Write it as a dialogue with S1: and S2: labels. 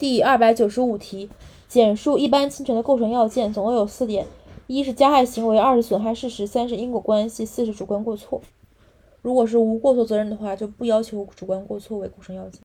S1: 第二百九十五题简述一般侵权的构成要件总共有四点一是加害行为二是损害事实三是因果关系四是主观过错。如果是无过错责任的话就不要求主观过错为构成要件。